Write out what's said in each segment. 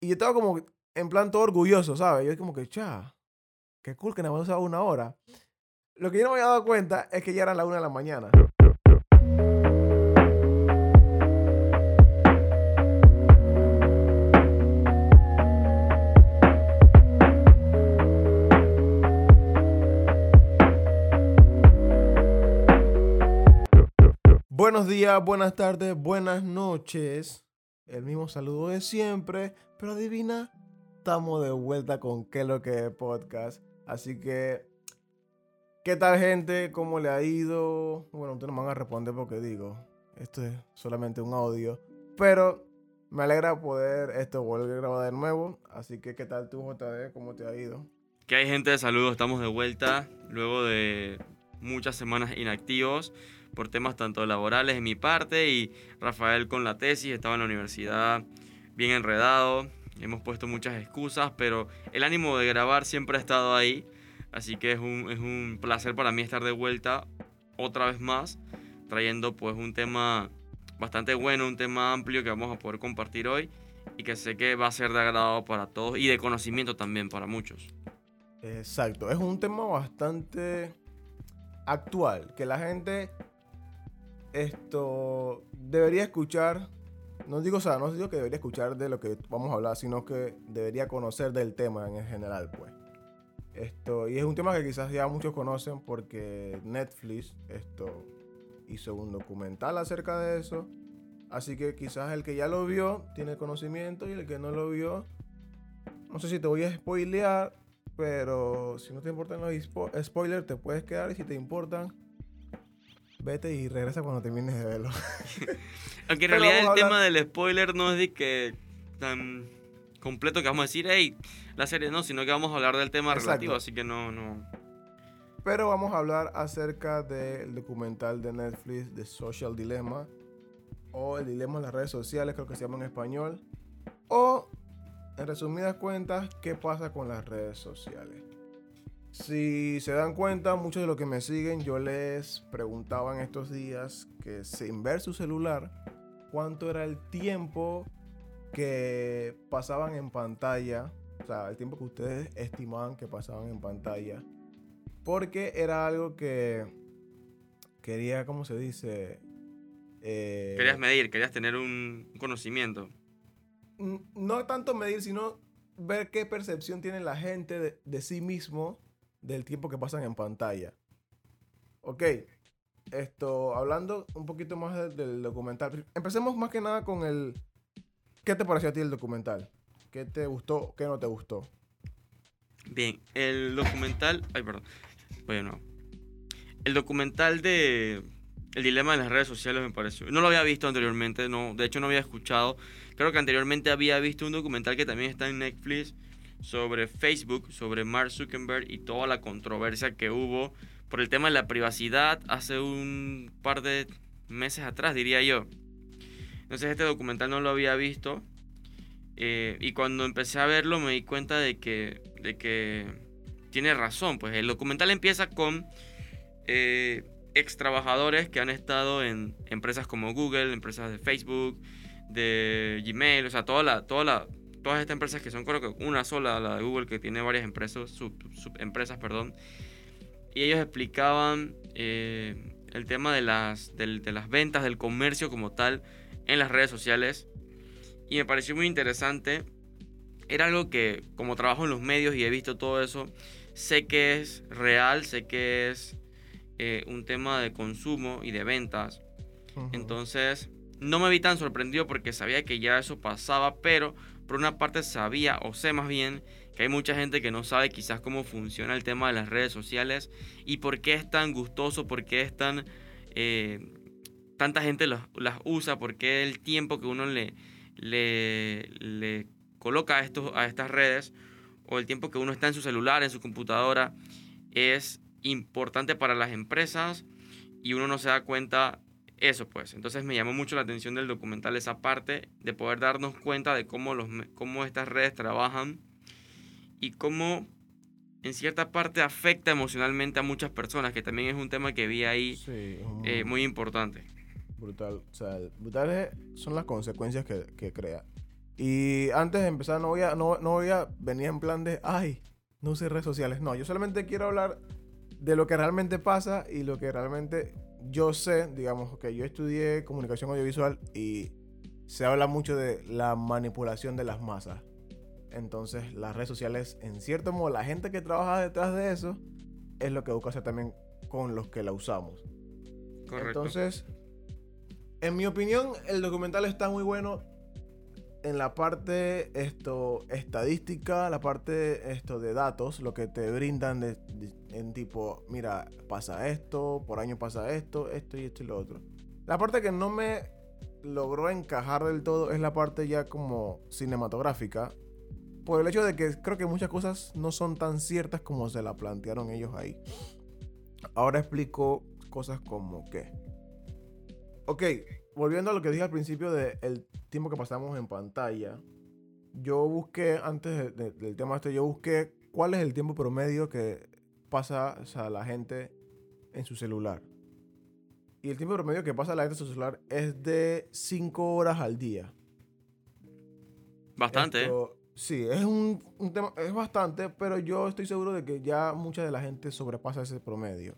Y yo estaba como en plan todo orgulloso, ¿sabes? Yo como que, cha, qué cool que nada más usaba una hora. Lo que yo no me había dado cuenta es que ya era la una de la mañana. Buenos días, buenas tardes, buenas noches. El mismo saludo de siempre, pero adivina, estamos de vuelta con qué lo que es podcast. Así que, ¿qué tal gente? ¿Cómo le ha ido? Bueno, ustedes no me van a responder porque digo, esto es solamente un audio, pero me alegra poder esto volver a grabar de nuevo. Así que, ¿qué tal tú, JD? ¿Cómo te ha ido? Que hay gente de saludos, estamos de vuelta luego de muchas semanas inactivos por temas tanto laborales de mi parte y Rafael con la tesis, estaba en la universidad bien enredado, hemos puesto muchas excusas, pero el ánimo de grabar siempre ha estado ahí, así que es un, es un placer para mí estar de vuelta otra vez más, trayendo pues un tema bastante bueno, un tema amplio que vamos a poder compartir hoy y que sé que va a ser de agrado para todos y de conocimiento también para muchos. Exacto, es un tema bastante actual, que la gente esto debería escuchar, no digo, o sea, no digo que debería escuchar de lo que vamos a hablar, sino que debería conocer del tema en general, pues. Esto, y es un tema que quizás ya muchos conocen porque Netflix esto, hizo un documental acerca de eso. Así que quizás el que ya lo vio tiene conocimiento y el que no lo vio, no sé si te voy a spoilear, pero si no te importan los spoilers, te puedes quedar y si te importan, vete y regresa cuando termines de verlo. Aunque en realidad el tema del spoiler no es de que tan completo que vamos a decir, hey, la serie no, sino que vamos a hablar del tema relativo, así que no, no. Pero vamos a hablar acerca del documental de Netflix de Social Dilemma, o el dilema en las redes sociales, creo que se llama en español, o en resumidas cuentas, ¿qué pasa con las redes sociales? Si se dan cuenta, muchos de los que me siguen, yo les preguntaba en estos días que sin ver su celular, cuánto era el tiempo que pasaban en pantalla, o sea, el tiempo que ustedes estimaban que pasaban en pantalla, porque era algo que quería, ¿cómo se dice? Eh, querías medir, querías tener un conocimiento. No tanto medir, sino ver qué percepción tiene la gente de, de sí mismo del tiempo que pasan en pantalla. Ok, esto, hablando un poquito más del, documental. Empecemos más que nada con el... ¿Qué te pareció a ti el documental? ¿Qué te gustó? ¿Qué no te gustó? Bien, el documental... Ay, perdón. Bueno, el documental de... El dilema de las redes sociales me pareció. No lo había visto anteriormente, no, de hecho no había escuchado. Creo que anteriormente había visto un documental que también está en Netflix sobre Facebook, sobre Mark Zuckerberg y toda la controversia que hubo por el tema de la privacidad hace un par de meses atrás, diría yo. Entonces este documental no lo había visto eh, y cuando empecé a verlo me di cuenta de que, de que tiene razón. Pues el documental empieza con eh, ex trabajadores que han estado en empresas como Google, empresas de Facebook, de Gmail, o sea, toda la, toda la, todas estas empresas que son creo que una sola, la de Google, que tiene varias empresas, subempresas, perdón, y ellos explicaban eh, el tema de las, de, las ventas, del comercio como tal en las redes sociales, y me pareció muy interesante. Era algo que, como trabajo en los medios y he visto todo eso, sé que es real, sé que es eh, un tema de consumo y de ventas. Entonces, no me vi tan sorprendido porque sabía que ya eso pasaba, pero por una parte sabía, o sé más bien, que hay mucha gente que no sabe quizás cómo funciona el tema de las redes sociales y por qué es tan gustoso, por qué es tan... Eh, tanta gente las, usa, por qué el tiempo que uno le, le, le coloca a, estos, a estas redes o el tiempo que uno está en su celular, en su computadora, es importante para las empresas y uno no se da cuenta eso pues, entonces me llamó mucho la atención del documental esa parte de poder darnos cuenta de cómo, los, cómo estas redes trabajan y cómo en cierta parte afecta emocionalmente a muchas personas, que también es un tema que vi ahí eh, muy importante. Brutal, o sea, brutales son las consecuencias que, que crea. Y antes de empezar, no voy a, no, no voy a venir en plan de, ay, no use redes sociales. No, yo solamente quiero hablar de lo que realmente pasa y lo que realmente yo sé, digamos, que yo estudié comunicación audiovisual y se habla mucho de la manipulación de las masas. Entonces, las redes sociales, en cierto modo, la gente que trabaja detrás de eso es lo que busca hacer también con los que la usamos. Correcto. Entonces, en mi opinión, el documental está muy bueno en la parte esto estadística, la parte esto de datos, lo que te brindan de, de- en tipo, mira, pasa esto, por año pasa esto, esto y esto y lo otro. La parte que no me logró encajar del todo es la parte ya como cinematográfica, por el hecho de que creo que muchas cosas no son tan ciertas como se la plantearon ellos ahí. Ahora explico cosas como que. Ok, volviendo a lo que dije al principio del tiempo que pasamos en pantalla. Yo busqué, antes de- de- del tema este, yo busqué cuál es el tiempo promedio que pasa o sea, la gente en su celular. Y el tiempo promedio que pasa la gente en su celular es de 5 horas al día. Bastante, ¿eh? Esto- Sí, es un, un tema, es bastante, pero yo estoy seguro de que ya mucha de la gente sobrepasa ese promedio.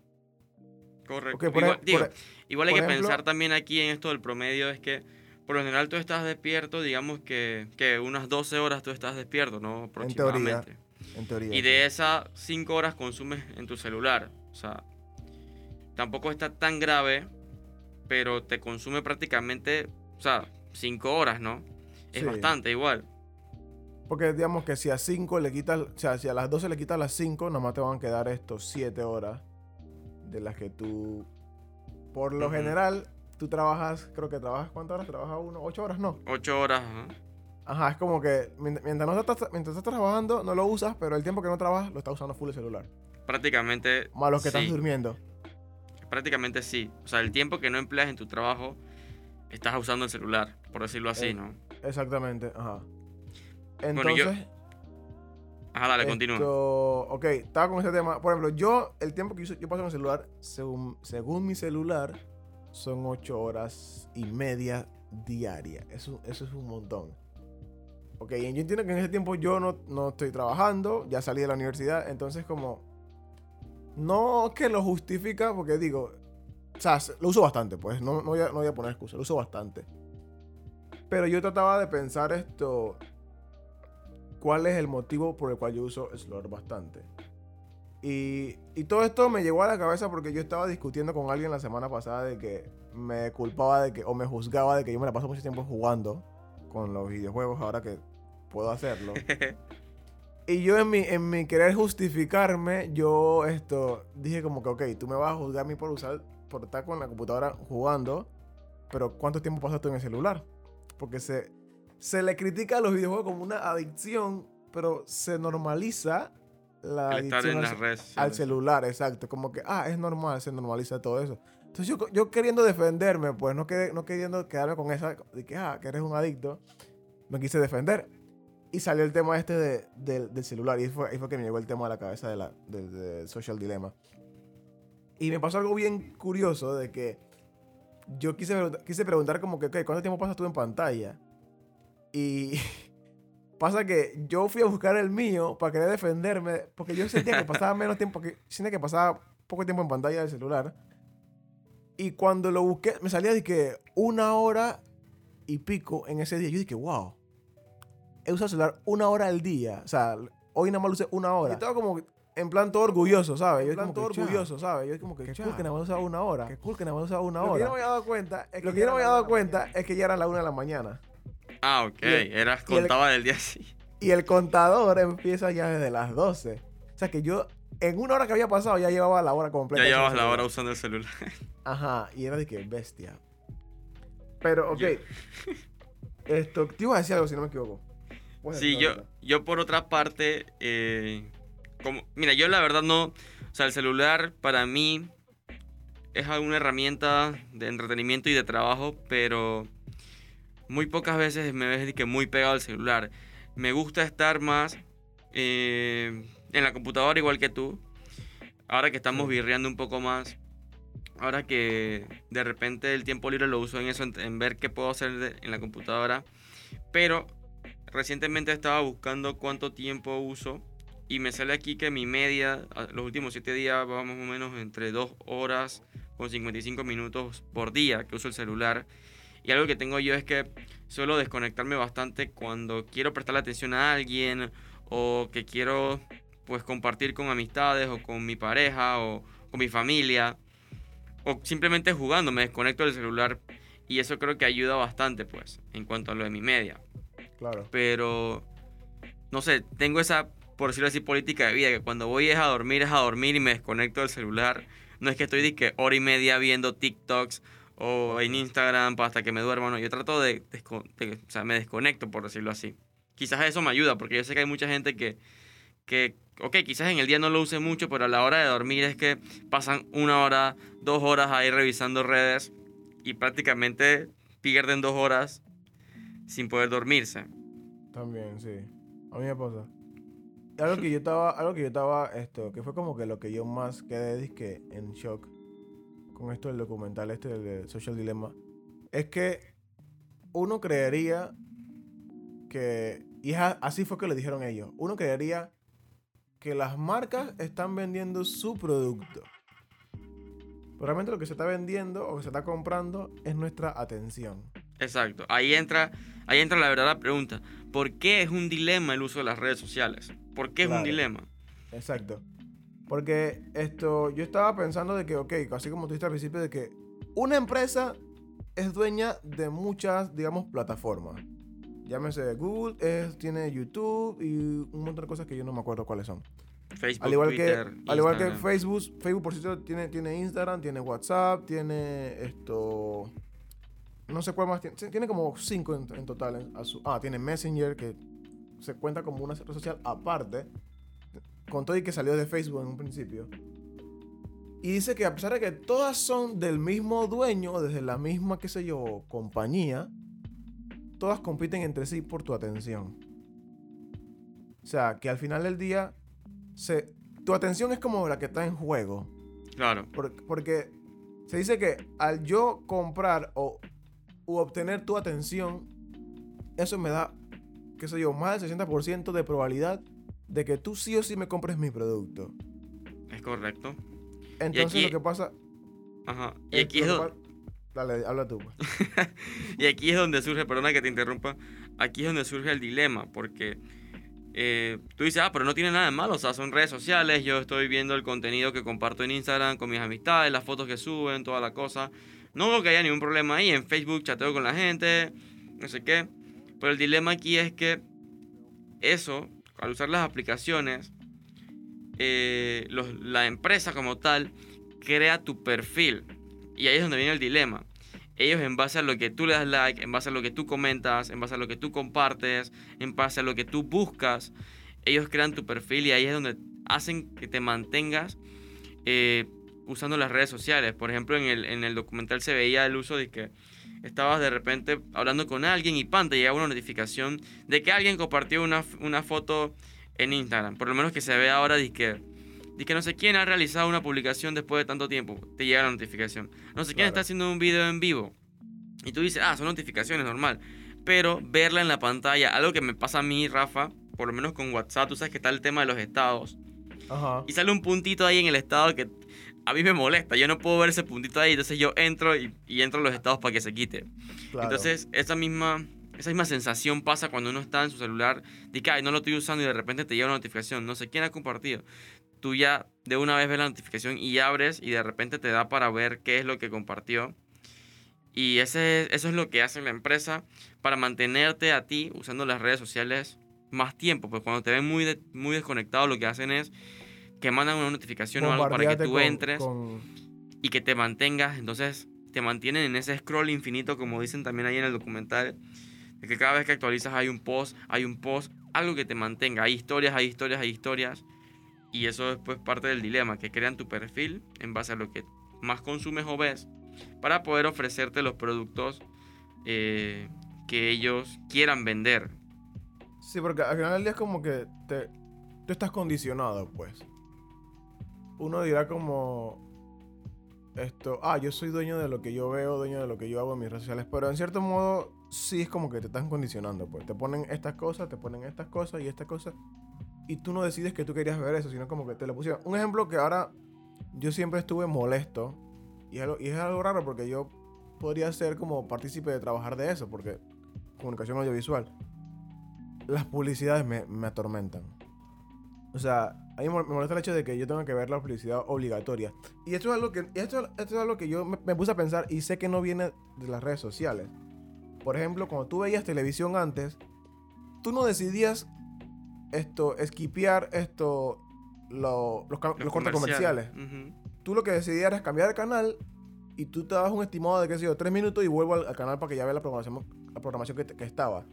Correcto. Por igual, ej- digo, por igual hay que ejemplo- pensar también aquí en esto del promedio, es que por lo general tú estás despierto, digamos que, que unas 12 horas tú estás despierto, ¿no? teoría, Aproximadamente. En teoría. Y de esas 5 horas consumes en tu celular. O sea, tampoco está tan grave, pero te consume prácticamente, o sea, 5 horas, ¿no? Es Sí. bastante igual. Porque digamos que si a 5 le quitas, o sea, si a las 12 le quitas las 5, nomás te van a quedar estos 7 horas de las que tú, por lo general, tú trabajas, creo que trabajas, ¿cuántas horas? ¿Trabajas uno? ¿8 horas? No. 8 horas, ajá. Ajá, es como que mient- mientras, no estás, mientras estás trabajando, no lo usas, pero el tiempo que no trabajas, lo estás usando full el celular. prácticamente. Más los que sí, estás durmiendo. Prácticamente sí. O sea, el tiempo que no empleas en tu trabajo, estás usando el celular, por decirlo así, Eh, ¿no? Exactamente, ajá. Bueno, yo- Ajá, dale, continúa. Esto, ok, estaba con ese tema. Por ejemplo, yo, el tiempo que yo, yo paso en el celular, según, según mi celular, son 8 horas y media diarias. Eso, eso es un montón. Ok, y yo entiendo que en ese tiempo yo no, no estoy trabajando, ya salí de la universidad, entonces como... No que lo justifica, porque digo, o sea, lo uso bastante, pues, no, no, voy, a, no voy a poner excusa, lo uso bastante. Pero yo trataba de pensar esto, cuál es el motivo por el cual yo uso celular bastante. Y, y todo esto me llegó a la cabeza porque yo estaba discutiendo con alguien la semana pasada de que me culpaba de que, o me juzgaba de que yo me la paso mucho tiempo jugando con los videojuegos ahora que puedo hacerlo. Y yo en mi, en mi querer justificarme, yo esto dije como que, ok, tú me vas a juzgar a mí por usar, por estar con la computadora jugando, pero ¿cuánto tiempo pasas tú en el celular? Porque se, se le critica a los videojuegos como una adicción, pero se normaliza la El adicción al, redes celular, exacto. Como que, ah, es normal, se normaliza todo eso. Entonces yo, yo queriendo defenderme, pues no, quedé- no queriendo quedarme con esa de que, ah, que eres un adicto, me quise defender. Y salió el tema este de- del- del celular. Y ahí fue, ahí fue que me llegó el tema a la cabeza de la, del social dilemma. Y me pasó algo bien curioso de que yo quise, quise preguntar como que, ok, ¿cuánto tiempo pasas tú en pantalla? Y pasa que yo fui a buscar el mío para querer defenderme, porque yo sentía que pasaba menos tiempo, que sentía que pasaba poco tiempo en pantalla del celular. Y cuando lo busqué, me salía de que una hora y pico en ese día. Yo dije, wow, he usado el celular una hora al día. O sea, hoy nada más lo usé una hora. Y estaba como en plan todo orgulloso, ¿sabes? Yo En plan todo orgulloso, ¿sabes? Yo como que, Qué cool que nada más usaba una hora. Qué cool que nada más usaba una hora. Lo que yo no me había dado cuenta es que ya era la una de la mañana. Ah, ok. El- Eras, el- contaba del día así. Y el contador empieza ya desde las 12. O sea que yo, en una hora que había pasado, ya llevaba la hora completa. Ya llevabas la hora usando el celular. Ajá, y era de que bestia. Pero, ok. Yo- Esto, te iba a decir algo si no me equivoco. Sí, yo, ahorita. yo por otra parte, eh, como, mira, yo la verdad no, o sea, el celular para mí es una herramienta de entretenimiento y de trabajo, pero muy pocas veces me ves que muy pegado al celular. Me gusta estar más eh, en la computadora igual que tú. Ahora que estamos birreando un poco más. Ahora que de repente el tiempo libre lo uso en eso, en, en ver qué puedo hacer de- en la computadora. Pero recientemente estaba buscando cuánto tiempo uso y me sale aquí que mi media, los últimos 7 días, va más o menos entre 2 horas con 55 minutos por día que uso el celular. Y algo que tengo yo es que suelo desconectarme bastante cuando quiero prestarle atención a alguien o que quiero pues compartir con amistades o con mi pareja o con mi familia o simplemente jugando me desconecto del celular y eso creo que ayuda bastante pues en cuanto a lo de mi media. Claro. Pero no sé, tengo esa por decirlo así, política de vida, que cuando voy es a dormir, es a dormir y me desconecto del celular. No es que estoy de que hora y media viendo TikToks o en Instagram hasta que me duerma, no. Yo trato de, o sea, me desconecto, por decirlo así. Quizás eso me ayuda, porque yo sé que hay mucha gente que, que, ok, quizás en el día no lo use mucho, pero a la hora de dormir es que pasan una hora, dos horas ahí revisando redes y prácticamente pierden dos horas sin poder dormirse. También, sí. A mí me pasa algo que yo estaba, algo que yo estaba, esto, que fue como que lo que yo más quedé que en shock con esto del documental este del Social Dilemma, es que uno creería que, y así fue que le dijeron ellos, uno creería que las marcas están vendiendo su producto. Pero realmente lo que se está vendiendo o que se está comprando es nuestra atención. Exacto. Ahí entra, ahí entra la verdadera pregunta. ¿Por qué es un dilema el uso de las redes sociales? ¿Por qué es un dilema? Exacto. Porque esto, yo estaba pensando de que, ok, así como tú dijiste al principio, de que una empresa es dueña de muchas, digamos, plataformas. Llámese Google, es, tiene YouTube y un montón de cosas que yo no me acuerdo cuáles son. Facebook, al igual Twitter, que, al igual que Facebook, Facebook por cierto tiene, tiene Instagram, tiene WhatsApp, tiene esto, no sé cuál más tiene, tiene como cinco en, total. ah, tiene Messenger que se cuenta como una red social aparte, con todo y que salió de Facebook en un principio. Y dice que a pesar de que todas son del mismo dueño, desde la misma, qué sé yo, compañía, todas compiten entre sí por tu atención. O sea, que al final del día, se, tu atención es como la que está en juego. Claro. porque se dice que al yo comprar o u obtener tu atención, eso me da qué sé yo, más del 60% de probabilidad de que tú sí o sí me compres mi producto. Es correcto. Entonces lo que pasa... Ajá. Y aquí es donde... Dale, habla tú. Pues. y aquí es donde surge, perdona que te interrumpa, aquí es donde surge el dilema, porque eh, tú dices, ah, pero no tiene nada de malo, o sea, son redes sociales, yo estoy viendo el contenido que comparto en Instagram con mis amistades, las fotos que suben, toda la cosa. No veo que haya ningún problema ahí, en Facebook chateo con la gente, no sé qué. Pero el dilema aquí es que eso, al usar las aplicaciones, eh, la empresa como tal crea tu perfil. Y ahí es donde viene el dilema. Ellos en base a lo que tú le das like, en base a lo que tú comentas, en base a lo que tú compartes, en base a lo que tú buscas, ellos crean tu perfil y ahí es donde hacen que te mantengas eh, usando las redes sociales. Por ejemplo, en el, en el documental se veía el uso de que estabas de repente hablando con alguien y pan, te llegaba una notificación de que alguien compartió una, una foto en Instagram. Por lo menos que se ve ahora de que, no sé quién ha realizado una publicación después de tanto tiempo. Te llega la notificación. No sé quién está haciendo un video en vivo. Y tú dices, ah, son notificaciones, normal. Pero verla en la pantalla, algo que me pasa a mí, Rafa, por lo menos con WhatsApp, tú sabes que está el tema de los estados. Y sale un puntito ahí en el estado que a mí me molesta. Yo no puedo ver ese puntito ahí. Entonces yo entro y, entro a los estados para que se quite. Entonces, esa misma, esa misma sensación pasa cuando uno está en su celular. De que, no lo estoy usando y de repente te llega una notificación. No sé quién ha compartido. Tú ya de una vez ves la notificación y abres y de repente te da para ver qué es lo que compartió. Y ese, eso es lo que hace la empresa para mantenerte a ti usando las redes sociales más tiempo. Pues cuando te ven muy, muy desconectado, lo que hacen es que mandan una notificación o algo para que tú entres y que te mantengas. Entonces te mantienen en ese scroll infinito, como dicen también ahí en el documental, de que cada vez que actualizas hay un post, hay un post, algo que te mantenga. Hay historias, hay historias, hay historias. Y eso es pues parte del dilema, que crean tu perfil en base a lo que más consumes o ves para poder ofrecerte los productos eh, que ellos quieran vender. Sí, porque al final del día es como que te, tú estás condicionado, pues uno dirá como esto, ah, yo soy dueño de lo que yo veo, dueño de lo que yo hago en mis redes sociales, pero en cierto modo sí es como que te están condicionando, pues. Te ponen estas cosas, te ponen estas cosas y estas cosas. Y tú no decides que tú querías ver eso, sino como que te lo pusieron. Un ejemplo que ahora yo siempre estuve molesto. Y es algo, raro porque yo podría ser como partícipe de trabajar de eso, porque comunicación audiovisual. Las publicidades me, me atormentan. O sea, a mí me molesta el hecho de que yo tenga que ver la publicidad obligatoria. Y esto es algo que, esto, esto es algo que yo me, me puse a pensar y sé que no viene de las redes sociales. Por ejemplo, cuando tú veías televisión antes, tú no decidías esto, esquipear esto, lo- los, los cortes comerciales. Tú lo que decidías era cambiar de canal y tú te dabas un estimado de, qué sé yo, tres minutos y vuelvo al, al canal para que ya vea la programación, la programación que estaba.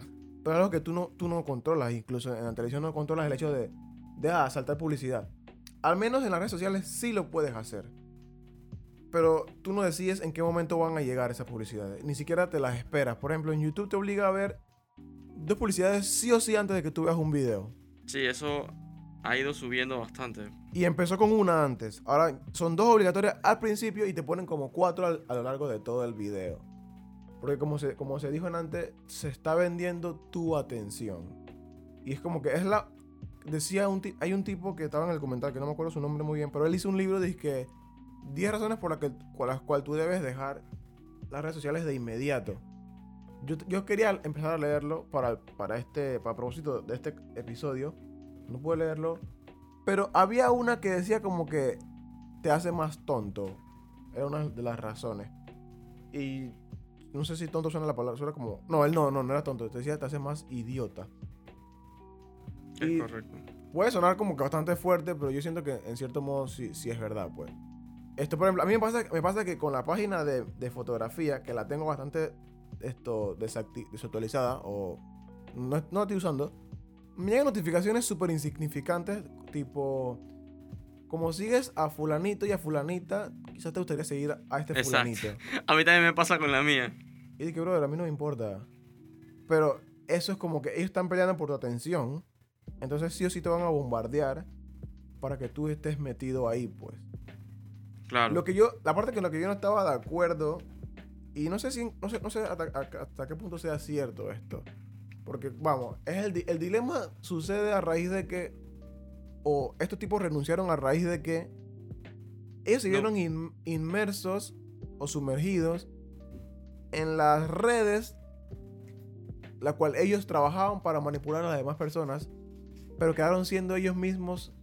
Pero es algo que tú no, tú no controlas, incluso en la televisión no controlas el hecho de, de ah, saltar publicidad. Al menos en las redes sociales sí lo puedes hacer. Pero tú no decides en qué momento van a llegar esas publicidades. Ni siquiera te las esperas. Por ejemplo, en YouTube te obliga a ver dos publicidades sí o sí antes de que tú veas un video. Sí, eso ha ido subiendo bastante. Y empezó con una antes. Ahora son dos obligatorias al principio y te ponen como cuatro al- a lo largo de todo el video. Porque como se, como se dijo en antes, se está vendiendo tu atención. Y es como que es la... Decía un hay un tipo que estaba en el comentario, que no me acuerdo su nombre muy bien, pero él hizo un libro de que 10 razones por las que, cuales tú debes dejar las redes sociales de inmediato. Yo, yo quería empezar a leerlo para, para este para propósito de este episodio. No pude leerlo. Pero había una que decía como que te hace más tonto. Era una de las razones. Y no sé si tonto suena la palabra. Suena como. No, él no, no, no era tonto. Te decía te hace más idiota. Es Y- correcto. Puede sonar como que bastante fuerte, pero yo siento que en cierto modo sí, sí es verdad, pues. Esto, por ejemplo, a mí me pasa, me pasa que con la página de, de fotografía, que la tengo bastante esto, desactualizada o no, no la estoy usando, me llegan notificaciones súper insignificantes, tipo, como sigues a fulanito y a fulanita, quizás te gustaría seguir a este Exacto. fulanito. A mí también me pasa con la mía. Y dije, brother, a mí no me importa. Pero eso es como que ellos están peleando por tu atención. Entonces sí o sí te van a bombardear para que tú estés metido ahí, pues. Claro. Lo que yo, la parte con la que yo no estaba de acuerdo, y no sé si, no sé, no sé hasta, qué punto sea cierto esto. Porque, vamos, es el, el dilema sucede a raíz de que, o estos tipos renunciaron a raíz de que ellos se No. vieron in- inmersos o sumergidos en las redes, la cual ellos trabajaban para manipular a las demás personas, pero quedaron siendo ellos mismos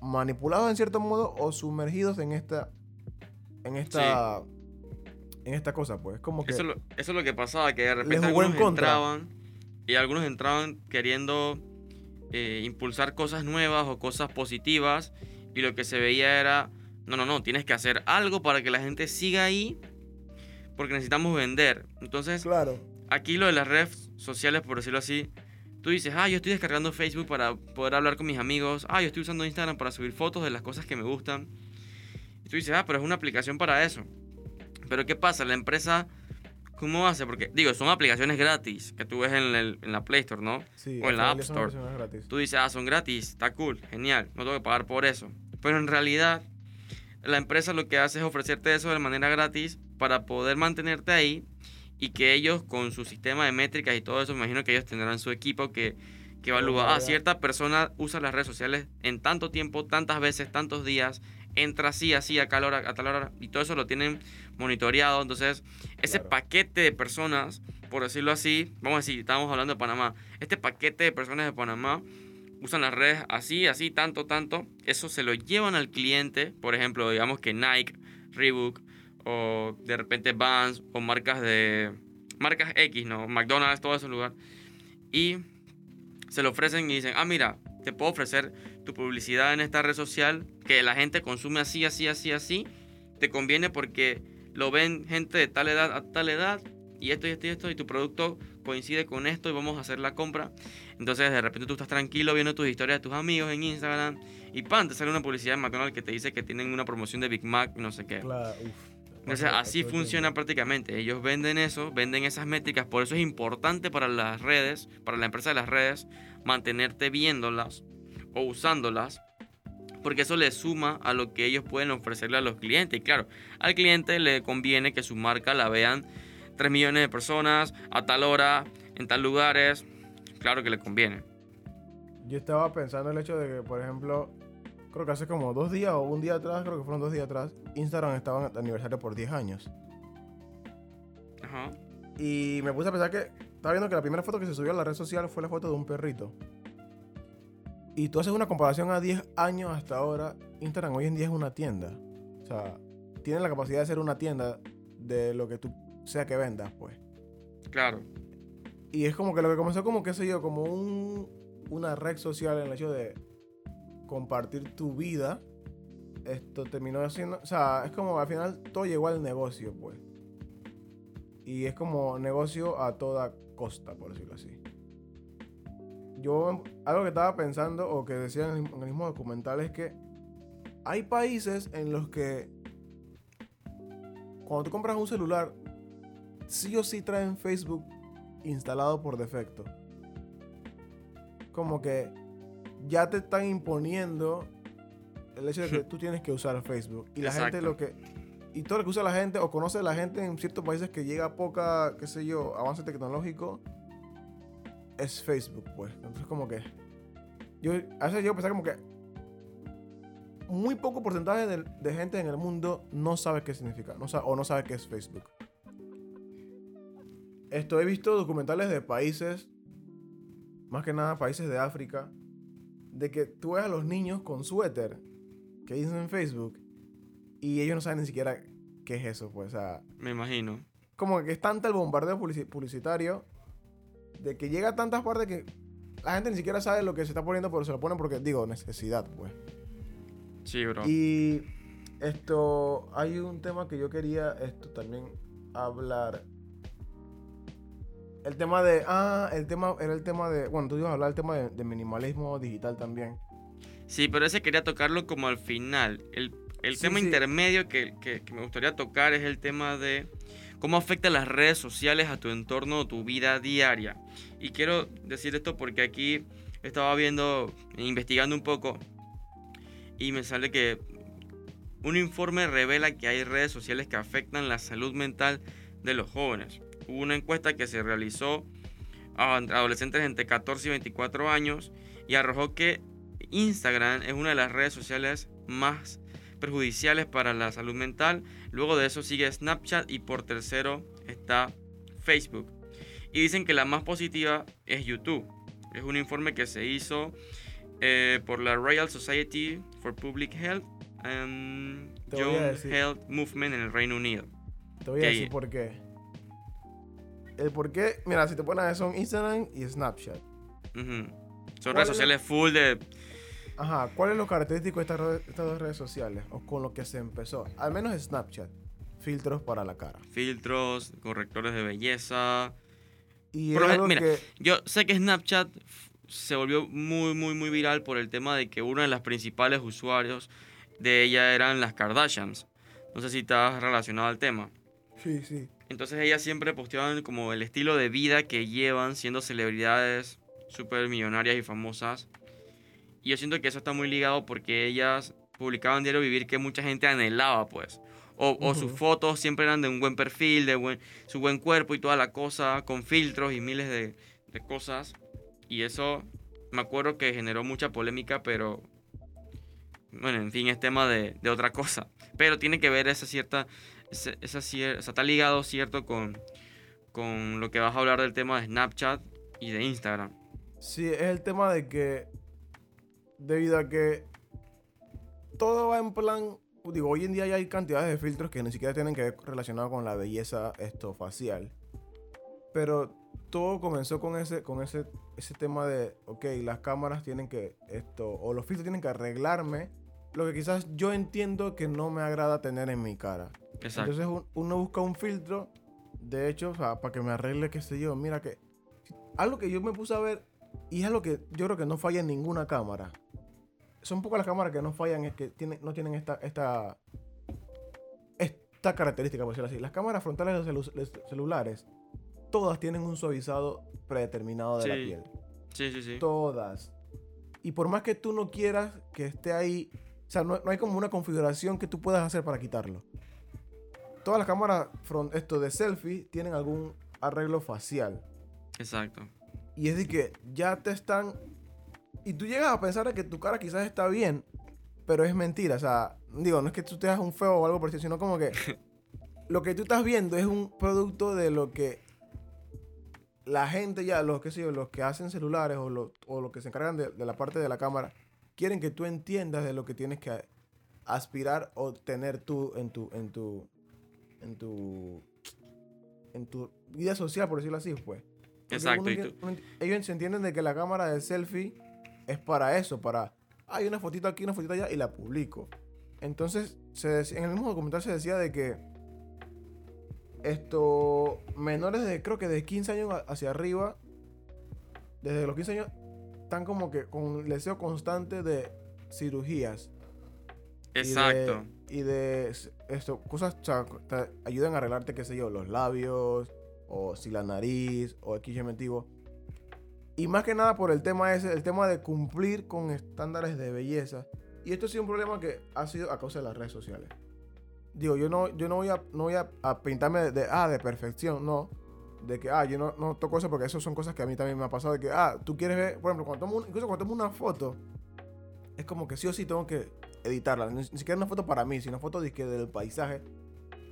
manipulados en cierto modo o sumergidos en esta en esta en esta cosa pues. Como que Eso, es lo, eso es lo que pasaba, que de repente en algunos entraban y algunos entraban queriendo eh, impulsar cosas nuevas o cosas positivas y lo que se veía era, no, no, no, tienes que hacer algo para que la gente siga ahí porque necesitamos vender. Entonces, claro. aquí lo de las redes sociales, por decirlo así, tú dices, ah, yo estoy descargando Facebook para poder hablar con mis amigos, ah, yo estoy usando Instagram para subir fotos de las cosas que me gustan. Y tú dices, ah, pero es una aplicación para eso. Pero ¿qué pasa? La empresa, ¿cómo hace? Porque, digo, son aplicaciones gratis que tú ves en, el- en la Play Store, ¿no? sí, o en la App Store. Tú dices, ah, son gratis, está cool, genial, no tengo que pagar por eso. Pero en realidad, la empresa lo que hace es ofrecerte eso de manera gratis para poder mantenerte ahí y que ellos con su sistema de métricas y todo eso, me imagino que ellos tendrán su equipo que, que evalúa, ah, cierta persona usa las redes sociales en tanto tiempo, tantas veces, tantos días, entra así, así, a tal hora, a tal hora, y todo eso lo tienen monitoreado. Entonces, ese Claro. paquete de personas, por decirlo así, vamos a decir, estamos hablando de Panamá, este paquete de personas de Panamá usan las redes así, así, tanto, tanto, eso se lo llevan al cliente, por ejemplo, digamos que Nike, Reebok, o de repente Vans, o marcas de, marcas X, ¿no? McDonald's, todo ese lugar, y se lo ofrecen y dicen, ah, mira, te puedo ofrecer tu publicidad en esta red social que la gente consume así, así, así, así, te conviene porque lo ven gente de tal edad a tal edad y esto y esto y esto y tu producto coincide con esto y vamos a hacer la compra. Entonces de repente tú estás tranquilo viendo tus historias de tus amigos en Instagram y pan, te sale una publicidad de McDonald's que te dice que tienen una promoción de Big Mac, no sé qué. Claro, uf. Entonces así funciona prácticamente. Ellos venden eso, venden esas métricas. Por eso es importante para las redes, para la empresa de las redes, mantenerte viéndolas o usándolas. Porque eso le suma a lo que ellos pueden ofrecerle a los clientes. Y claro, al cliente le conviene que su marca la vean 3 millones de personas a tal hora, en tal lugares, claro que le conviene. Yo estaba pensando el hecho de que, por ejemplo, creo que hace como dos días o un día atrás, creo que fueron dos días atrás, Instagram estaba en aniversario por 10 años. Ajá. Y me puse a pensar que estaba viendo que la primera foto que se subió a la red social fue la foto de un perrito. Y tú haces una comparación a 10 años hasta ahora, Instagram hoy en día es una tienda. O sea, tiene la capacidad de ser una tienda de lo que tú sea que vendas, pues. Claro. Y es como que lo que comenzó como, qué sé yo, como un, una red social en el hecho de compartir tu vida. Esto terminó siendo, o sea, es como al final todo llegó al negocio, pues. Y es como negocio a toda costa, por decirlo así. Yo, algo que estaba pensando o que decía en el, en el mismo documental es que hay países en los que cuando tú compras un celular, sí o sí traen Facebook instalado por defecto. Como que ya te están imponiendo el hecho de que tú tienes que usar Facebook. Y la gente lo que... Y todo lo que usa la gente o conoce a la gente en ciertos países que llega a poca, qué sé yo, avance tecnológico, es Facebook, pues. Entonces como que... Yo, a veces yo pensaba como que muy poco porcentaje de, de gente en el mundo no sabe qué significa no o no sabe qué es Facebook. Esto he visto documentales de países, más que nada países de África, de que tú ves a los niños con suéter que dicen en Facebook y ellos no saben ni siquiera qué es eso, pues, o sea, Me imagino. como que es tanta el bombardeo publici- publicitario de que llega a tantas partes que la gente ni siquiera sabe lo que se está poniendo, pero se lo ponen porque, digo, necesidad, pues. Sí, bro. Y esto, hay un tema que yo quería esto también hablar. El tema de, ah, el tema, era el tema de, bueno, tú ibas a hablar del tema de, de minimalismo digital también. Sí, pero ese quería tocarlo como al final. El, el Sí, tema sí. intermedio que, que- que me gustaría tocar es el tema de cómo afectan las redes sociales a tu entorno o tu vida diaria. Y quiero decir esto porque aquí estaba viendo, investigando un poco, y me sale que un informe revela que hay redes sociales que afectan la salud mental de los jóvenes. Hubo una encuesta que se realizó a adolescentes entre 14 y 24 años y arrojó que Instagram es una de las redes sociales más perjudiciales para la salud mental. Luego de eso sigue Snapchat y por tercero está Facebook. Y dicen que la más positiva es YouTube. Es un informe que se hizo eh, por la Royal Society for Public Health and Young. Health Movement en el Reino Unido. Te voy a Ok. decir por qué. El por qué, mira, si te pones a ver son Instagram y Snapchat. Ujú. ¿Cuál Son redes sociales full de... Ajá, ¿cuál es lo característico de estas, estas dos redes sociales? O con lo que se empezó. Al menos Snapchat. Filtros para la cara. filtros, correctores de belleza, Y Por lo mira, que... Yo sé que Snapchat se volvió muy, muy, muy viral por el tema de que una de las principales usuarios de ella eran las Kardashians. No sé si estás relacionado al tema. Sí, sí. Entonces ellas siempre posteaban como el estilo de vida que llevan siendo celebridades súper millonarias y famosas. Y yo siento que eso está muy ligado porque ellas publicaban diario vivir que mucha gente anhelaba, pues. O, o sus fotos siempre eran de un buen perfil, de buen, su buen cuerpo y toda la cosa, con filtros y miles de, de cosas. Y eso me acuerdo que generó mucha polémica, pero bueno, en fin, es tema de, de otra cosa. Pero tiene que ver esa cierta, sea, está ligado, ¿cierto? Con, con lo que vas a hablar del tema de Snapchat y de Instagram. Sí, es el tema de que debido a que todo va en plan, digo, hoy en día hay cantidades de filtros que ni siquiera tienen que ver relacionado con la belleza esto facial. Pero todo comenzó con ese con ese ese tema de, ok, las cámaras tienen que esto o los filtros tienen que arreglarme lo que quizás yo entiendo que no me agrada tener en mi cara. Exacto. Entonces un- uno busca un filtro, de hecho, o sea, para que me arregle, qué sé yo. Mira que algo que yo me puse a ver y es algo que yo creo que no falla en ninguna cámara. Son pocas las cámaras que no fallan, es que tienen, no tienen esta, esta, esta característica, por decirlo así. Las cámaras frontales de los celu- los celulares, todas tienen un suavizado predeterminado de la piel. Sí, sí, sí. Todas. Y por más que tú no quieras que esté ahí, o sea, no, no hay como una configuración que tú puedas hacer para quitarlo. Todas las cámaras front, esto de selfie tienen algún arreglo facial. Exacto. Y es de que ya te están. Y tú llegas a pensar que tu cara quizás está bien, pero es mentira. O sea, digo, no es que tú te hagas un feo o algo por eso, sino como que lo que tú estás viendo es un producto de lo que la gente ya, los que los que hacen celulares o, los o los que se encargan de, de la parte de la cámara, quieren que tú entiendas de lo que tienes que aspirar o tener tú en tu, en tu, en tu, en tu vida social, por decirlo así, pues. Porque Exacto, uno y entiende- tú- uno ellos se entienden de que la cámara de selfie es para eso, para, hay una fotito aquí, una fotito allá y la publico. Entonces, se decía- en el mismo documental se decía de que esto, menores de, creo que de 15 años hacia arriba, desde los 15 años, están como que con deseo constante de cirugías. Y de- Exacto. Y de, esto, cosas o sea, te ayudan a arreglarte, qué sé yo, los labios, o si la nariz, o X llamativo. Y más que nada por el tema ese, el tema de cumplir con estándares de belleza. Y esto ha sido un problema que ha sido a causa de las redes sociales. Digo, yo no, yo no voy, a, no voy a, a pintarme de, de, ah, de perfección, no. De que, ah, yo no, no toco eso porque eso son cosas que a mí también me ha pasado. De que, ah, tú quieres ver, por ejemplo, cuando tomo un- incluso cuando tomo una foto, es como que sí o sí tengo que editarla. Ni, siquiera una foto para mí, sino una foto dizque, del paisaje.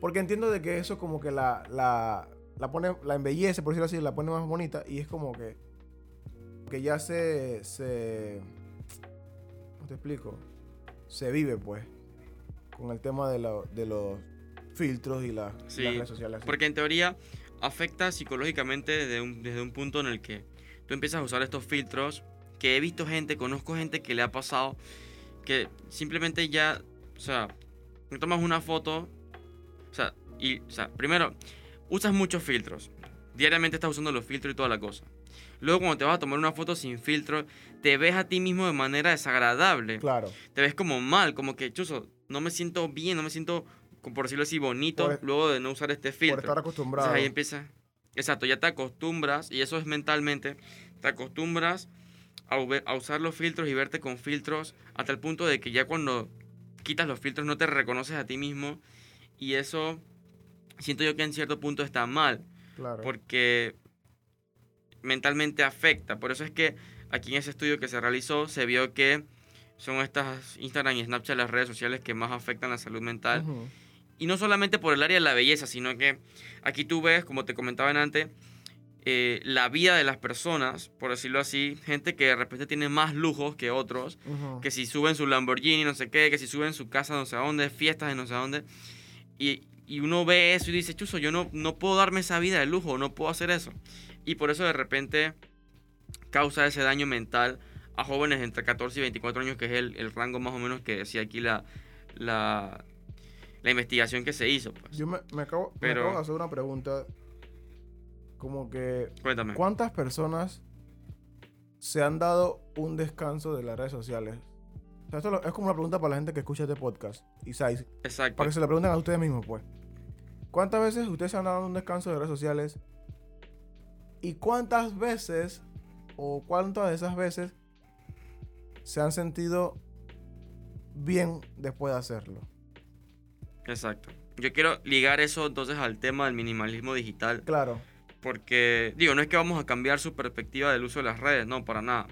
Porque entiendo de que eso como que la, la, la pone, la embellece, por decirlo así, la pone más bonita. Y es como que, que ya se, se, ¿cómo te explico? Se vive, pues, con el tema de, lo- de los filtros y la- Sí, las redes sociales. así. Porque en teoría afecta psicológicamente desde un, desde un punto en el que tú empiezas a usar estos filtros, que he visto gente, conozco gente que le ha pasado, que simplemente ya, o sea, tomas una foto, o sea, y, o sea, primero, usas muchos filtros, diariamente estás usando los filtros y toda la cosa. Luego cuando te vas a tomar una foto sin filtro, te ves a ti mismo de manera desagradable Claro. te ves como mal, como que, chuzo, no me siento bien, no me siento, por decirlo así, bonito Por- luego de no usar este filtro. Por estar acostumbrado. Entonces ahí empieza. Exacto, ya te acostumbras, y eso es mentalmente, te acostumbras a, a usar los filtros y verte con filtros hasta el punto de que ya cuando quitas los filtros no te reconoces a ti mismo, y eso siento yo que en cierto punto está mal, Claro. porque mentalmente afecta. Por eso es que aquí en ese estudio que se realizó se vio que son estas Instagram y Snapchat las redes sociales que más afectan la salud mental. Ujú. Y no solamente por el área de la belleza, sino que aquí tú ves, como te comentaba antes, eh, la vida de las personas, por decirlo así, gente que de repente tiene más lujos que otros, que si suben su Lamborghini, no sé qué, que si suben su casa no sé a dónde, fiestas de no sé a dónde. Y, y uno ve eso y dice, chuzo, yo no, no puedo darme esa vida de lujo, no puedo hacer eso. Y por eso de repente causa ese daño mental a jóvenes entre 14 y 24 años, que es el, el rango más o menos que decía aquí la, la, la investigación que se hizo. Pues. Yo me, me acabo, me Pero- acabo de hacer una pregunta. Como que, Cuéntame. ¿cuántas personas se han dado un descanso de las redes sociales? O sea, esto es como una pregunta para la gente que escucha este podcast. Y sabes, Exacto. para que se la pregunten a ustedes mismos, pues. ¿Cuántas veces ustedes se han dado un descanso de redes sociales? ¿Y cuántas veces, o cuántas de esas veces, se han sentido bien después de hacerlo? Exacto. Yo quiero ligar eso entonces al tema del minimalismo digital. Claro. Porque, digo, no es que vamos a cambiar su perspectiva del uso de las redes, no, para nada.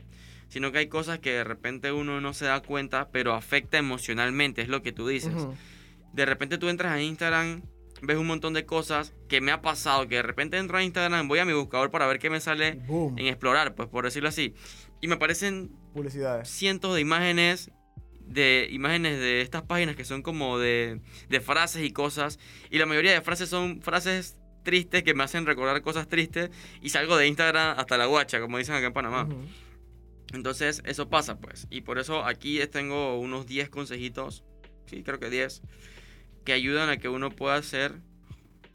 Sino que hay cosas que de repente uno no se da cuenta, pero afecta emocionalmente, es lo que tú dices. De repente tú entras a Instagram, ves un montón de cosas que me ha pasado, que de repente entro a Instagram, voy a mi buscador para ver qué me sale Boom. en explorar, pues por decirlo así. Y me aparecen Publicidades. cientos de imágenes de imágenes de estas páginas que son como de, de frases y cosas y la mayoría de frases son frases tristes que me hacen recordar cosas tristes y salgo de Instagram hasta la guacha como dicen acá en Panamá. Entonces eso pasa pues. Y por eso aquí tengo unos 10 consejitos sí creo que 10 que ayudan a que uno pueda hacer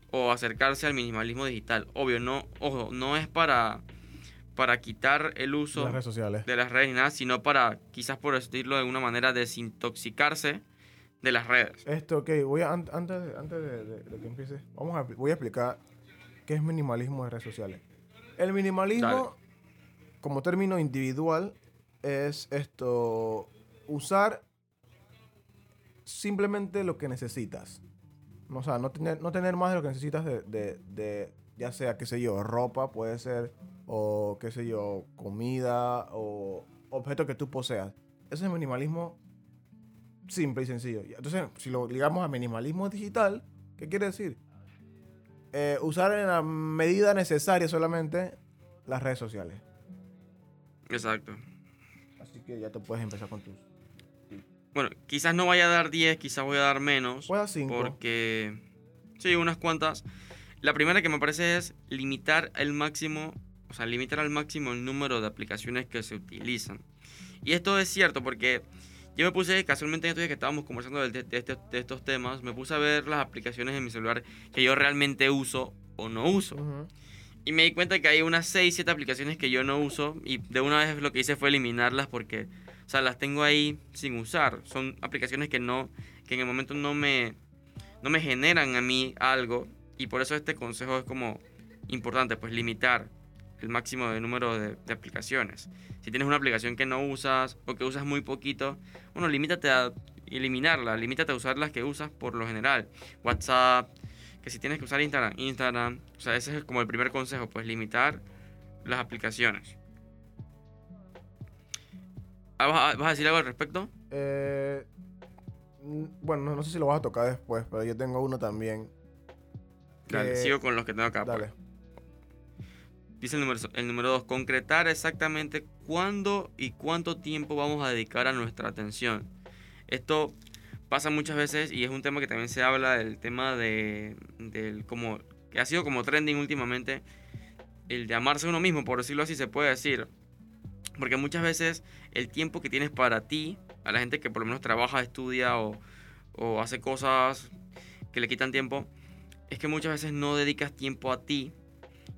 o acercarse al minimalismo digital. Obvio no ojo no es para para quitar el uso Las redes sociales. de las redes ni nada, sino para, quizás por decirlo de alguna manera, desintoxicarse de las redes. Esto, ok, voy a, an- antes, de, antes de, de- de que empiece, vamos a, voy a explicar qué es minimalismo de redes sociales. El minimalismo, Dale. como término individual, es esto, usar simplemente lo que necesitas. O sea, no tener, no tener más de lo que necesitas de, de, de, ya sea, qué sé yo, ropa puede ser, o qué sé yo, comida, o objetos que tú poseas. Ese es minimalismo simple y sencillo. Entonces, si lo ligamos a minimalismo digital, ¿qué quiere decir? Eh, usar en la medida necesaria solamente las redes sociales. Exacto. Así que ya te puedes empezar con tus. Bueno, quizás no vaya a dar 10, quizás voy a dar menos. Puede dar 5. Porque. Sí, unas cuantas. La primera que me parece es limitar el máximo, o sea, limitar al máximo el número de aplicaciones que se utilizan. Y esto es cierto porque yo me puse, casualmente en estos días que estábamos conversando de, de- de- de estos temas, me puse a ver las aplicaciones en mi celular que yo realmente uso o no uso. Ujú. Y me di cuenta que hay unas 6, 7 aplicaciones que yo no uso y de una vez lo que hice fue eliminarlas porque, o sea, las tengo ahí sin usar. Son aplicaciones que no, que en el momento no me, no me generan a mí algo y por eso este consejo es como importante, pues limitar el máximo de número de, de aplicaciones. Si tienes una aplicación que no usas o que usas muy poquito, bueno, limítate a eliminarla, limítate a usar las que usas por lo general. WhatsApp, que si tienes que usar Instagram, Instagram. O sea, ese es como el primer consejo, pues limitar las aplicaciones. Ah, ¿Vas a, vas a decir algo al respecto? Eh, bueno, no, no sé si lo vas a tocar después, pero yo tengo uno también. Dale, que- sigo con los que tengo acá. pues. Dice el número, el dos, concretar exactamente cuándo y cuánto tiempo vamos a dedicar a nuestra atención. Esto pasa muchas veces y es un tema que también se habla del tema de, del como, que ha sido como trending últimamente, el de amarse a uno mismo, por decirlo así se puede decir. Porque muchas veces el tiempo que tienes para ti, a la gente que por lo menos trabaja, estudia o, o hace cosas que le quitan tiempo, es que muchas veces no dedicas tiempo a ti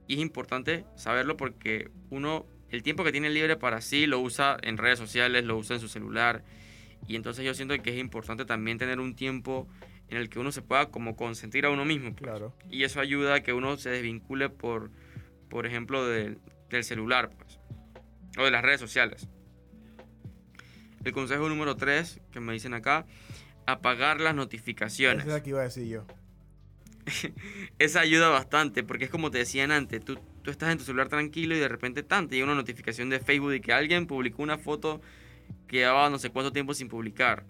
y es importante saberlo porque uno, el tiempo que tiene libre para sí, lo usa en redes sociales, lo usa en su celular. Y entonces yo siento que es importante también tener un tiempo en el que uno se pueda como consentir a uno mismo. pues. Claro. Y eso ayuda a que uno se desvincule por, por ejemplo, del, del celular, pues. O de las redes sociales. El consejo número 3 que me dicen acá, apagar las notificaciones. Esa es la que iba a decir yo. Esa ayuda bastante, porque es como te decían antes, tú, tú estás en tu celular tranquilo y de repente tan, te llega una notificación de Facebook de que alguien publicó una foto que llevaba no sé cuánto tiempo sin publicar.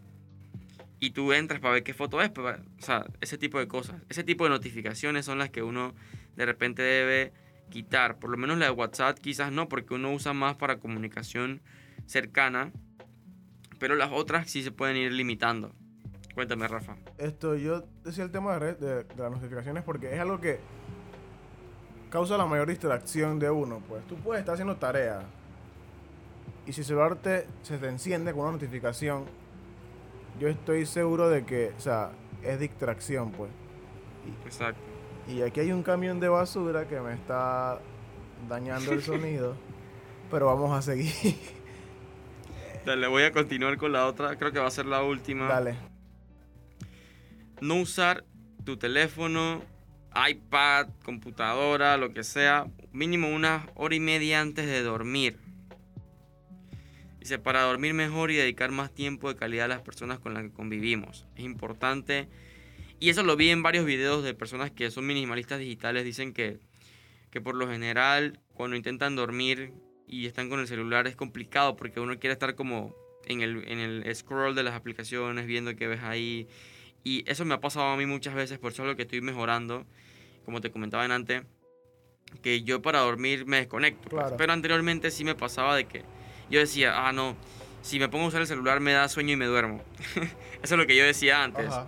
Y tú entras para ver qué foto es, para- o sea, ese tipo de cosas. Ese tipo de notificaciones son las que uno de repente debe quitar. Por lo menos la de WhatsApp quizás no, porque uno usa más para comunicación cercana. Pero las otras sí se pueden ir limitando. Cuéntame, Rafa. Esto, yo decía el tema de, red- de, de las notificaciones porque es algo que causa la mayor distracción de uno. Pues tú puedes estar haciendo tarea y si el celular te, se te enciende con una notificación, yo estoy seguro de que, o sea, es distracción, pues. Exacto. Y aquí hay un camión de basura que me está dañando el sonido, pero vamos a seguir. Dale, voy a continuar con la otra. Creo que va a ser la última. Dale. No usar tu teléfono, iPad, computadora, lo que sea, mínimo una hora y media antes de dormir. Dice, para dormir mejor y dedicar más tiempo de calidad a las personas con las que convivimos. Es importante. Y eso lo vi en varios videos de personas que son minimalistas digitales. Dicen que, que por lo general cuando intentan dormir y están con el celular es complicado porque uno quiere estar como en el, en el scroll de las aplicaciones, viendo qué ves ahí. Y eso me ha pasado a mí muchas veces, por eso es lo que estoy mejorando. Como te comentaba en antes, que yo para dormir me desconecto. pues. Claro. Pero anteriormente sí me pasaba de que yo decía, ah, no, si me pongo a usar el celular me da sueño y me duermo. eso es lo que yo decía antes. Ajá.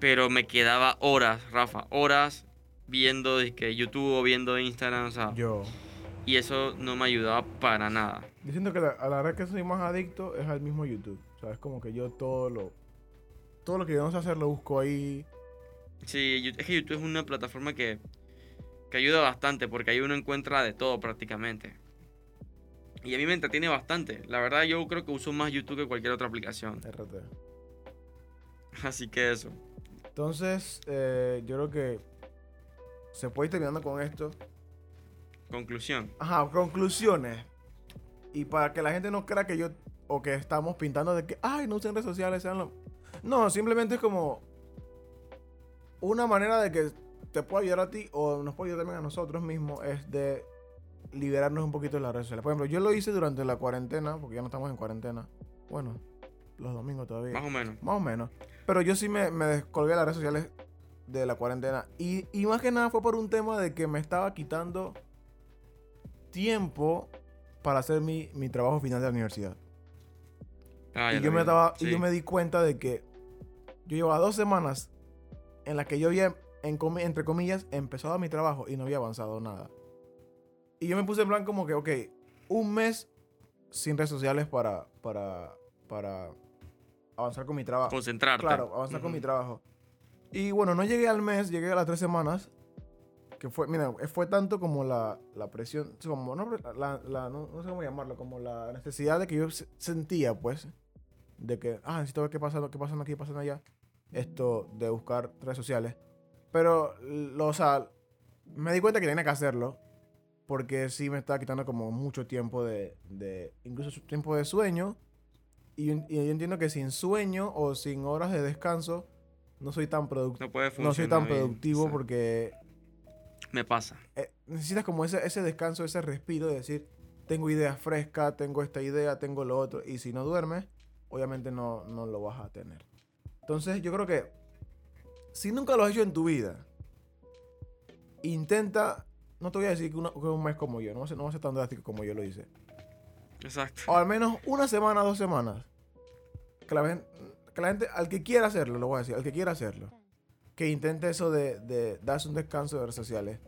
Pero me quedaba horas, Rafa, horas viendo que YouTube o viendo Instagram, o sea, Yo. y eso no me ayudaba para nada. Diciendo que la- a la red que soy más adicto es al mismo YouTube. O sea, es como que yo todo lo. Todo lo que yo no sé hacer lo busco ahí. Sí, es que YouTube es una plataforma que, que ayuda bastante porque ahí uno encuentra de todo prácticamente. Y a mí me entretiene bastante. La verdad yo creo que uso más YouTube que cualquier otra aplicación. RT. Así que eso. Entonces, eh, yo creo que se puede ir terminando con esto. Conclusión. Ajá, conclusiones. Y para que la gente no crea que yo o que estamos pintando de que, ay, no usen redes sociales, sean lo... No, simplemente es como una manera de que te pueda ayudar a ti o nos puede ayudar también a nosotros mismos es de liberarnos un poquito de las redes sociales. Por ejemplo, yo lo hice durante la cuarentena, porque ya no estamos en cuarentena. Bueno, los domingos todavía. Más o menos. Más o menos. Pero yo sí me, me descolgué de las redes sociales de la cuarentena. Y, y más que nada fue por un tema de que me estaba quitando tiempo para hacer mi, mi trabajo final de la universidad. Ah, y yo, me vi. daba, y yo me di cuenta de que yo llevaba dos semanas en las que yo había, en comi- entre comillas, empezado mi trabajo y no había avanzado nada. Y yo me puse en plan como que, ok, un mes sin redes sociales para, para, para avanzar con mi trabajo. Concentrarte. Claro, avanzar con Ujú. mi trabajo. Y bueno, no llegué al mes, llegué a las tres semanas. Que fue, mira, fue tanto como la, la presión, como, no, la, la- no, no sé cómo llamarlo, como la necesidad de que yo se- sentía, pues, de que, ah, necesito ver qué pasa, qué pasa aquí, qué pasa allá. Esto de buscar redes sociales. Pero, lo, o sea, me di cuenta que tenía que hacerlo. Porque sí me estaba quitando como mucho tiempo de, de incluso tiempo de sueño. Y, yo- y yo entiendo que sin sueño o sin horas de descanso no soy tan productivo. No. No soy tan bien. productivo Exacto. porque Me pasa. eh, necesitas como ese, ese descanso, ese respiro de decir, tengo ideas frescas, tengo esta idea, tengo lo otro. Y si no duermes, obviamente no, no lo vas a tener. Entonces yo creo que si nunca lo has hecho en tu vida, intenta, no te voy a decir que, una- que un mes como yo, no va a ser, no va a ser tan drástico como yo lo hice. Exacto. O al menos una semana, dos semanas. Que la, gen- que la gente, al que quiera hacerlo, lo voy a decir, al que quiera hacerlo, que intente eso de, de darse un descanso de redes sociales.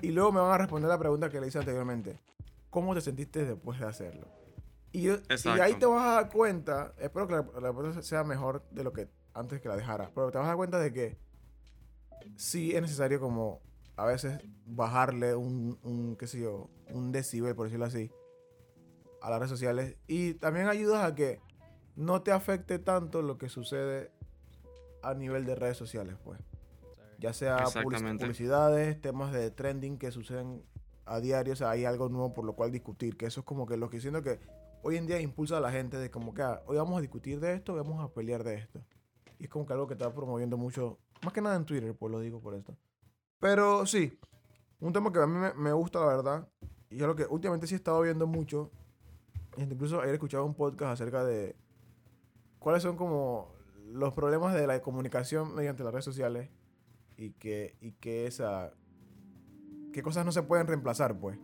Y luego me van a responder la pregunta que le hice anteriormente. ¿Cómo te sentiste después de hacerlo? Y, y ahí te vas a dar cuenta, espero que la, la respuesta sea mejor de lo que antes que la dejara, pero te vas a dar cuenta de que sí es necesario como a veces bajarle un, un qué sé yo, un decibel, por decirlo así, a las redes sociales. Y también ayudas a que no te afecte tanto lo que sucede a nivel de redes sociales, pues. Ya sea publicidades, temas de trending que suceden a diario, o sea, hay algo nuevo por lo cual discutir, que eso es como que lo que siento que hoy en día impulsa a la gente de como que ah, hoy vamos a discutir de esto, vamos a pelear de esto. Es como que algo que está promoviendo mucho, más que nada en Twitter, pues lo digo por esto. Pero sí, un tema que a mí me, gusta, la verdad, y yo lo que últimamente sí he estado viendo mucho, incluso ayer escuchaba un podcast acerca de cuáles son como los problemas de la comunicación mediante las redes sociales y que, y que esa, qué cosas no se pueden reemplazar, pues.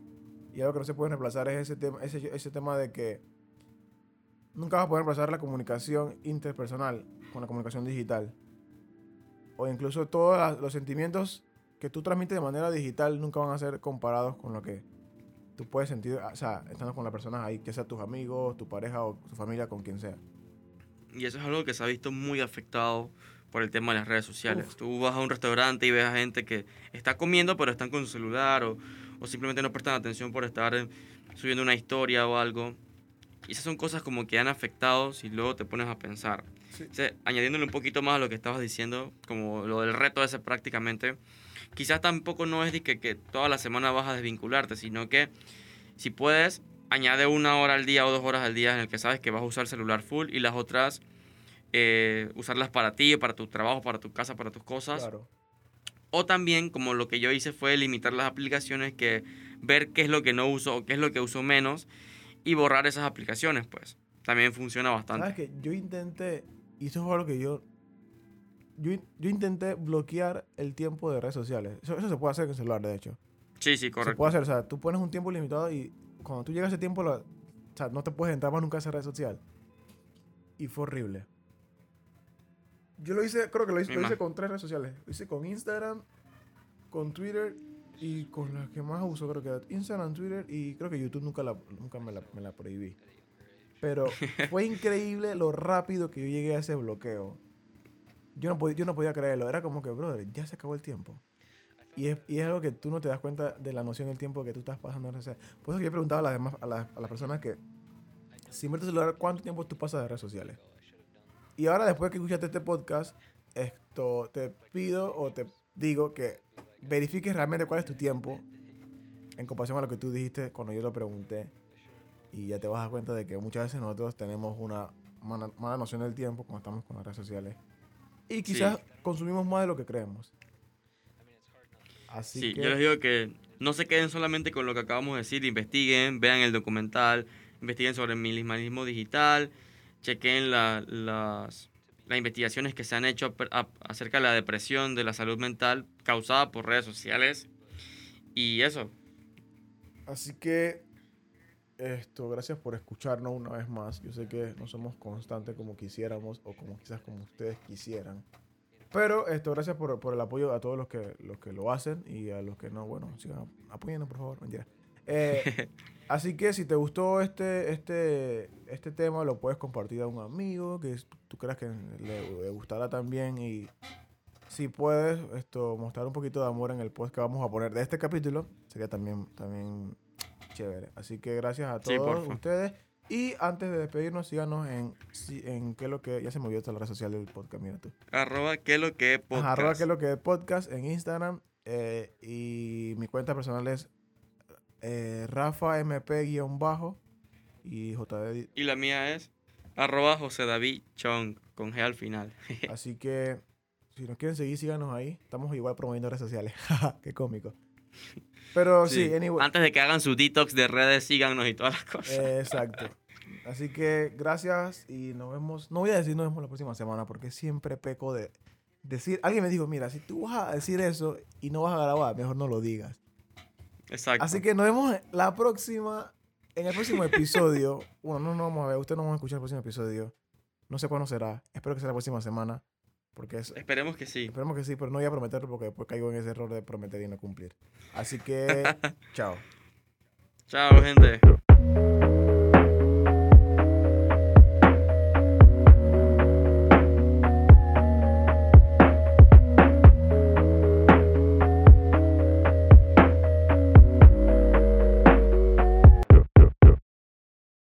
Y algo que no se puede reemplazar es ese tema, ese, ese tema de que nunca vas a poder reemplazar la comunicación interpersonal con la comunicación digital. O incluso todos los sentimientos que tú transmites de manera digital nunca van a ser comparados con lo que tú puedes sentir, o sea, estando con las personas ahí, que sea tus amigos, tu pareja o tu familia, con quien sea. Y eso es algo que se ha visto muy afectado por el tema de las redes sociales. Uf. Tú vas a un restaurante y ves a gente que está comiendo pero están con su celular o, o simplemente no prestan atención por estar eh, subiendo una historia o algo. Y esas son cosas como que han afectado si luego te pones a pensar. Sí. O sea, añadiéndole un poquito más a lo que estabas diciendo, como lo del reto ese prácticamente, quizás tampoco no es de que, que toda la semana vas a desvincularte, sino que si puedes, añade una hora al día o dos horas al día en el que sabes que vas a usar el celular full y las otras eh, usarlas para ti, para tu trabajo, para tu casa, para tus cosas. Claro. O también, como lo que yo hice fue limitar las aplicaciones, que ver qué es lo que no uso o qué es lo que uso menos y borrar esas aplicaciones, pues. También funciona bastante. ¿Sabes que Yo intenté, y eso fue lo que yo, yo, yo intenté bloquear el tiempo de redes sociales. Eso, eso se puede hacer en el celular, de hecho. Sí, sí, Se correcto. puede hacer, o sea, tú pones un tiempo limitado y cuando tú llegas a ese tiempo, lo- o sea, no te puedes entrar más nunca a esa red social. Y fue horrible. Yo lo hice, creo que lo hice, lo hice con tres redes sociales. Lo hice con Instagram, con Twitter y con las que más uso, creo que Instagram, Twitter y creo que YouTube nunca, la, nunca me, la, me la prohibí. Pero fue increíble lo rápido que yo llegué a ese bloqueo. Yo no, podía, yo no podía creerlo. Era como que, brother, ya se acabó el tiempo. Y es, y es algo que tú no te das cuenta de la noción del tiempo que tú estás pasando en redes sociales. Por eso que yo preguntaba a las, demás, a, las, a las personas que, si metes el celular, ¿cuánto tiempo tú pasas de redes sociales? Y ahora, después que escuchaste este podcast, esto te pido o te digo que verifiques realmente cuál es tu tiempo en comparación a lo que tú dijiste cuando yo lo pregunté. Y ya te vas a dar cuenta de que muchas veces nosotros tenemos una mala, mala noción del tiempo cuando estamos con las redes sociales. Y quizás consumimos más de lo que creemos. Así Sí, que, yo les digo que no se queden solamente con lo que acabamos de decir, investiguen, vean el documental, investiguen sobre el minimalismo digital, chequen la- las, las investigaciones que se han hecho acerca de la depresión, de la salud mental causada por redes sociales. Y eso, así que esto, gracias por escucharnos una vez más. Yo sé que no somos constantes como quisiéramos o como quizás como ustedes quisieran. Pero esto, gracias por, por el apoyo a todos los que, los que lo hacen y a los que no, bueno, sigan apoyando, por favor. Mentira. Eh, así que si te gustó este, este, este tema, lo puedes compartir a un amigo que tú creas que le, le gustará también. Y si puedes esto, mostrar un poquito de amor en el post que vamos a poner de este capítulo, sería también, también chévere. Así que gracias a todos ustedes. Y antes de despedirnos, síganos en, en qué lo que. Ya se me olvidó esta la red social del podcast, mira tú. arroba que lo que Ajá, podcast. arroba qué lo que podcast en Instagram. eh, y mi cuenta personal es eh, Rafa MP-bajo y JD. Y la mía es arroba José David Chong con G al final. Así que si nos quieren seguir, síganos ahí. Estamos igual promoviendo redes sociales. qué cómico. Pero sí, Sí. anyway. Antes de que hagan su detox de redes, síganos y todas las cosas. Eh, exacto. Así que gracias y nos vemos. No voy a decir nos vemos la próxima semana porque siempre peco de decir. Alguien me dijo, mira, si tú vas a decir eso y no vas a grabar, mejor no lo digas. Exacto. Así que nos vemos la próxima, en el próximo episodio. bueno, no nos vamos a ver, ustedes no van a escuchar el próximo episodio. No sé cuándo será. Espero que sea la próxima semana. Porque es, Esperemos que sí. esperemos que sí, pero no voy a prometerlo porque después caigo en ese error de prometer y no cumplir. Así que, chao. Chao, gente.